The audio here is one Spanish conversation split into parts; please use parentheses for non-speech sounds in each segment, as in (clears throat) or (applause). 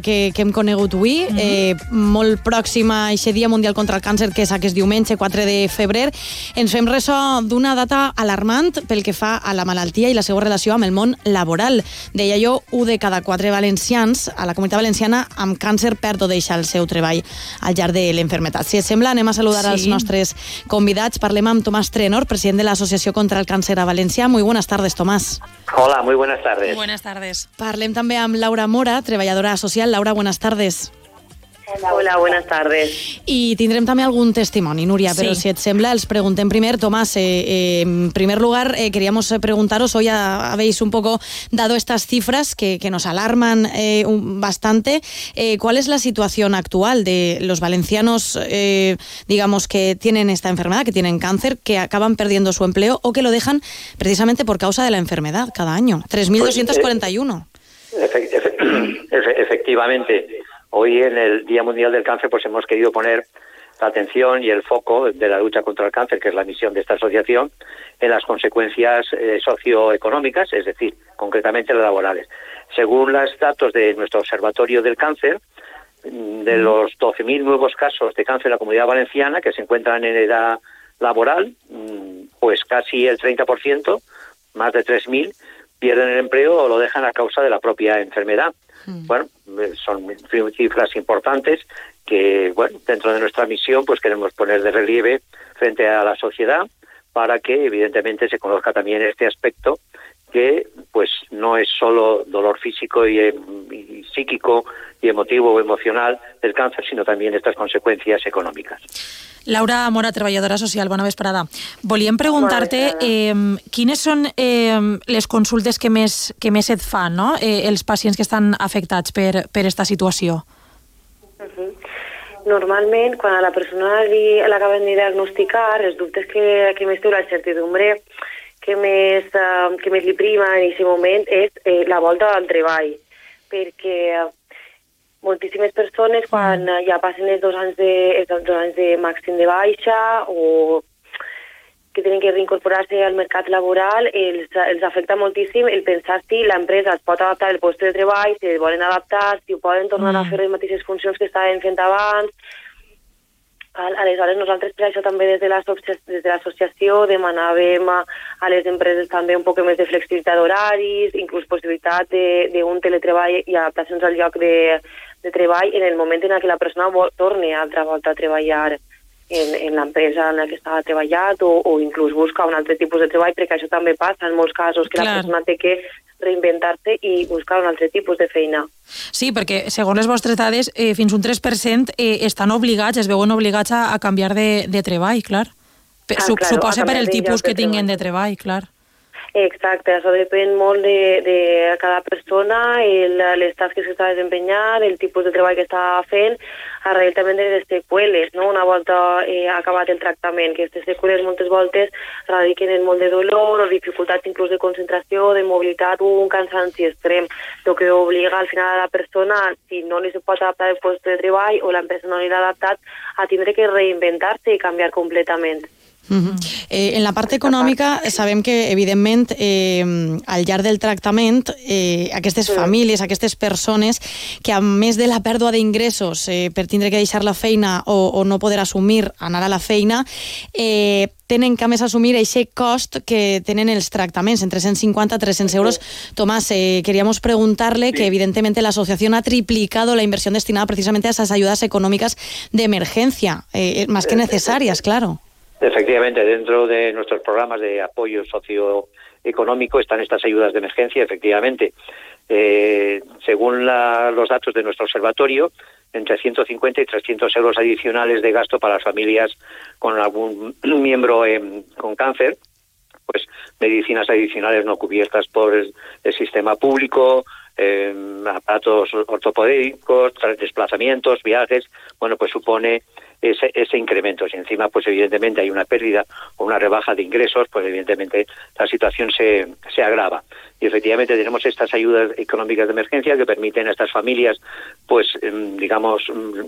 que, que hem conegut avui, mm -hmm. eh, molt pròxima a aquest Dia Mundial contra el Càncer, que és aquest diumenge, 4 de febrer, ens fem ressò d'una data alarmant pel que fa a la malaltia i la seva relació amb el món laboral. Deia jo, un de cada quatre valencians a la comunitat valenciana amb càncer perd o deixa el seu treball al llarg de l'enfermetat. Si et sembla, anem a saludar sí. als nostres convidats. Parlem amb Tomàs Trenor, president de l'Associació contra el Càncer a València. Muy buenas tardes, Tomàs. Hola, muy buenas tardes. Buenas tardes. Parlem també amb Laura Mora, treballadora social Laura, buenas tardes. Hola, buenas tardes. Y tendremos también algún testimonio, Nuria, pero si et sembla, els preguntem primer. Tomás, eh, eh, en primer lugar, eh, queríamos preguntaros, hoy habéis un poco dado estas cifras que, que nos alarman bastante. ¿Cuál es la situación actual de los valencianos, digamos, que tienen esta enfermedad, que tienen cáncer, que acaban perdiendo su empleo o que lo dejan precisamente por causa de la enfermedad cada año? 3.241. (clears throat) efectivamente, hoy en el Día Mundial del Cáncer pues hemos querido poner la atención y el foco de la lucha contra el cáncer, que es la misión de esta asociación, en las consecuencias eh, socioeconómicas, es decir, concretamente las laborales. Según los datos de nuestro Observatorio del Cáncer, mm, de los 12.000 nuevos casos de cáncer en la comunidad valenciana que se encuentran en edad laboral, mm, pues casi el 30%, más de 3.000, pierden el empleo o lo dejan a causa de la propia enfermedad. Mm. Bueno, eh, son cifras importantes que, bueno, dentro de nuestra misión, pues queremos poner de relieve frente a la sociedad para que, evidentemente, se conozca también este aspecto que, pues, no es solo dolor físico y, eh, y psíquico y emotivo o emocional del cáncer, sino también estas consecuencias económicas. Laura Mora, treballadora social, bona vesprada. Volíem preguntar-te eh, quines són eh, les consultes que més, que més et fan no? eh, els pacients que estan afectats per, per esta situació. Uh -huh. Normalment, quan a la persona li l'acaben de diagnosticar, els dubtes que, que més té la incertidumbre que més, uh, que més li prima en aquest moment és eh, la volta al treball, perquè moltíssimes persones quan mm. ja passen els dos anys de, els dos anys de màxim de baixa o que tenen que reincorporar-se al mercat laboral, els, els afecta moltíssim el pensar si l'empresa es pot adaptar al lloc de treball, si es volen adaptar, si ho poden tornar mm. a fer les mateixes funcions que estaven fent abans. Aleshores, nosaltres per això també des de l'associació demanàvem a, a les empreses també un poc més de flexibilitat d'horaris, inclús possibilitat d'un teletreball i adaptacions al lloc de, de treball en el moment en què la persona torni altra volta a treballar en, en l'empresa en la que estava treballat o, o inclús busca un altre tipus de treball, perquè això també passa en molts casos, que Clar. la persona té que reinventar-se i buscar un altre tipus de feina. Sí, perquè segons les vostres dades, eh, fins un 3% eh, estan obligats, es veuen obligats a, a canviar de, de treball, clar. Ah, claro, Suposa per el tipus que tinguen de treball, clar. Exacte, això depèn molt de, de cada persona, el, les tasques que està desempenyant, el tipus de treball que està fent, arrel també de les seqüeles, no? una volta eh, acabat el tractament, que aquestes seqüeles moltes voltes radiquen en molt de dolor o dificultats inclús de concentració, de mobilitat o un cansanci extrem, el que obliga al final a la persona, si no li se pot adaptar el lloc de treball o l'empresa no li l'ha adaptat, a tindre que reinventar-se i canviar completament. Uh -huh. eh, en la part econòmica sabem que, evidentment, eh, al llarg del tractament, eh, aquestes famílies, aquestes persones que a més de la pèrdua d'ingressos eh, per tindre que deixar la feina o, o no poder assumir anar a la feina, eh, tenen que a més assumir aquest cost que tenen els tractaments, entre 150 i 300 euros. Tomás, eh, queríamos preguntarle sí. que evidentemente la asociación ha triplicado la inversión destinada precisamente a esas ayudas económicas de emergencia, eh, más que necesarias, claro. Efectivamente, dentro de nuestros programas de apoyo socioeconómico están estas ayudas de emergencia, efectivamente. Eh, según la, los datos de nuestro observatorio, entre 150 y 300 euros adicionales de gasto para las familias con algún (clears throat) miembro con cáncer, pues medicinas adicionales no cubiertas por el, sistema público, eh, aparatos ortopédicos, desplazamientos, viajes, bueno, pues supone ese, ese incremento. Si encima, pues evidentemente hay una pérdida o una rebaja de ingresos, pues evidentemente la situación se, se agrava. Y efectivamente tenemos estas ayudas económicas de emergencia que permiten a estas familias, pues, em, digamos, mm,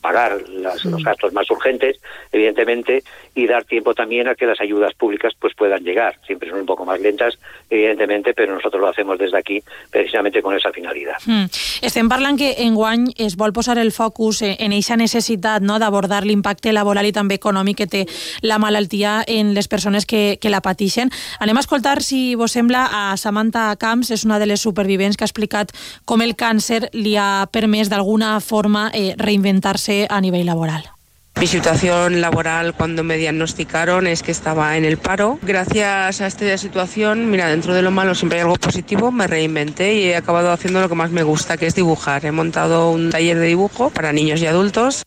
pagar las, los gastos más urgentes, evidentemente, y dar tiempo también a que las ayudas públicas pues puedan llegar. Siempre son un poco más lentas, evidentemente, pero nosotros lo hacemos desde aquí precisamente con esa finalidad. Mm. Estem parlant que enguany es vol posar el focus en aquesta necessitat no, d'abordar l'impacte laboral i també econòmic que té la malaltia en les persones que, que la pateixen. Anem a escoltar, si vos sembla, a Samantha Camps, és una de les supervivents que ha explicat com el càncer li ha permès d'alguna forma eh, reinventar-se a nivell laboral. Mi situación laboral cuando me diagnosticaron es que estaba en el paro. Gracias a esta situación, mira, dentro de lo malo siempre hay algo positivo, me reinventé y he acabado haciendo lo que más me gusta, que es dibujar. He montado un taller de dibujo para niños y adultos.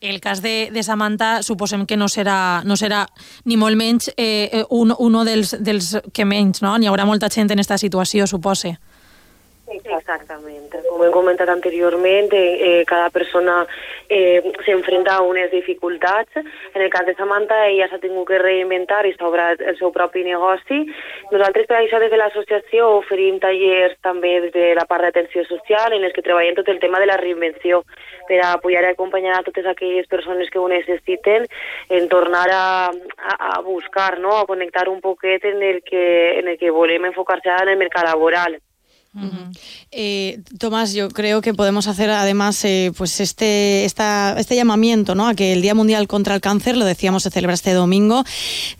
El cas de, de Samantha suposem que no serà, no serà ni molt menys eh, un, uno dels, dels que menys, no? N'hi haurà molta gent en aquesta situació, supose. Exactament. Com hem comentat anteriorment, eh, cada persona eh, s'enfrenta a unes dificultats. En el cas de Samantha, ella s'ha tingut que reinventar i s'ha obrat el seu propi negoci. Nosaltres, per això, des de l'associació oferim tallers també des de la part d'atenció social en els que treballem tot el tema de la reinvenció per a apoyar i acompanyar a totes aquelles persones que ho necessiten en tornar a, a, a buscar, no? a connectar un poquet en el que, en el que volem enfocar-se en el mercat laboral. Uh -huh. eh, Tomás, yo creo que podemos hacer además eh, pues este, esta, este llamamiento ¿no? a que el Día Mundial contra el Cáncer, lo decíamos, se celebra este domingo,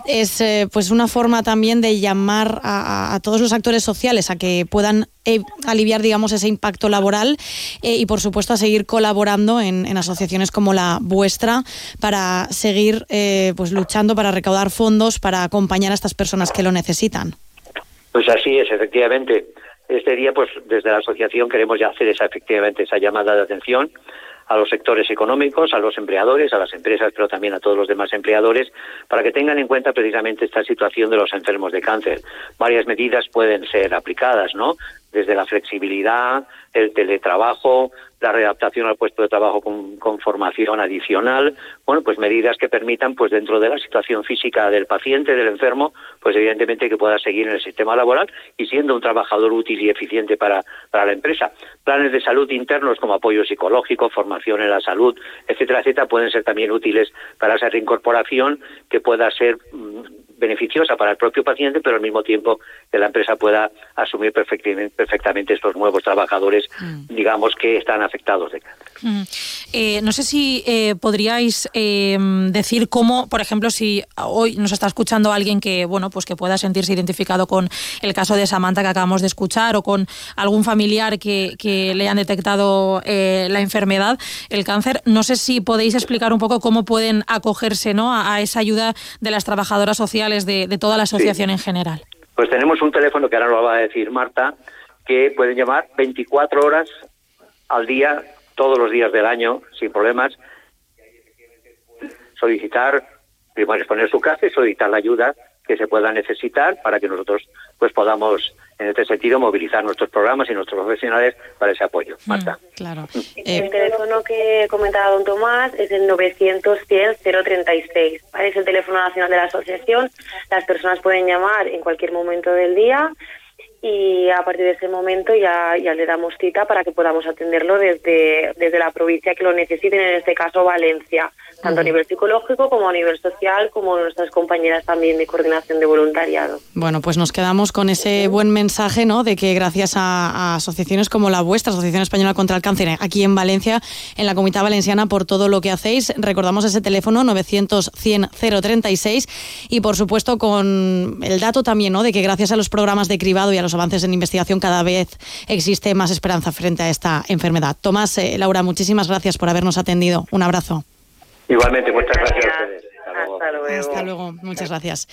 es eh, pues una forma también de llamar a, a, todos los actores sociales a que puedan eh, aliviar digamos ese impacto laboral eh, y por supuesto a seguir colaborando en, en, asociaciones como la vuestra para seguir eh, pues luchando para recaudar fondos para acompañar a estas personas que lo necesitan. Pues así es, efectivamente este día, pues desde la asociación queremos ya hacer esa efectivamente esa llamada de atención a los sectores económicos, a los empleadores, a las empresas, pero también a todos los demás empleadores, para que tengan en cuenta precisamente esta situación de los enfermos de cáncer. Varias medidas pueden ser aplicadas, ¿no? Desde la flexibilidad, el teletrabajo, la readaptación al puesto de trabajo con, con, formación adicional, bueno, pues medidas que permitan, pues dentro de la situación física del paciente, del enfermo, pues evidentemente que pueda seguir en el sistema laboral y siendo un trabajador útil y eficiente para, para la empresa. Planes de salud internos como apoyo psicológico, formación en la salud, etcétera, etcétera, pueden ser también útiles para esa reincorporación que pueda ser beneficiosa para el propio paciente, pero al mismo tiempo que la empresa pueda asumir perfectamente, estos nuevos trabajadores, mm. digamos, que están afectados de cáncer. Mm. Eh, no sé si eh, podríais eh, decir cómo, por ejemplo, si hoy nos está escuchando alguien que, bueno, pues que pueda sentirse identificado con el caso de Samantha que acabamos de escuchar o con algún familiar que, que le han detectado la enfermedad, el cáncer, no sé si podéis explicar un poco cómo pueden acogerse ¿no? a, a esa ayuda de las trabajadoras sociales de, de toda la asociación sí. en general. Pues tenemos un teléfono que ahora lo va a decir Marta, que pueden llamar 24 horas al día, todos los días del año, sin problemas, solicitar, primero exponer su caso y solicitar la ayuda que se pueda necesitar para que nosotros pues podamos en este sentido movilizar nuestros programas y nuestros profesionales para ese apoyo. Marta. Mm, claro. El eh, teléfono que comentaba don Tomás es el 900-100-036. ¿vale? Es el teléfono nacional de la asociación. Las personas pueden llamar en cualquier momento del día y a partir de ese momento ya, ya le damos cita para que podamos atenderlo desde, desde la provincia que lo necesiten, en este caso Valencia, tanto uh -huh. a nivel psicológico como a nivel social, como nuestras compañeras también de coordinación de voluntariado. Bueno, pues nos quedamos con ese buen mensaje, ¿no? De que gracias a, a asociaciones como la vuestra, Asociación Española contra el Cáncer, aquí en Valencia, en la Comunidad Valenciana, por todo lo que hacéis, recordamos ese teléfono 900-100-036 y por supuesto con el dato también, ¿no? De que gracias a los programas de cribado y a los avances en investigación cada vez existe más esperanza frente a esta enfermedad. Tomás, eh, Laura, muchísimas gracias por habernos atendido. Un abrazo. Igualmente, muchas gracias a ustedes. Hasta luego. Hasta luego. Muchas gracias.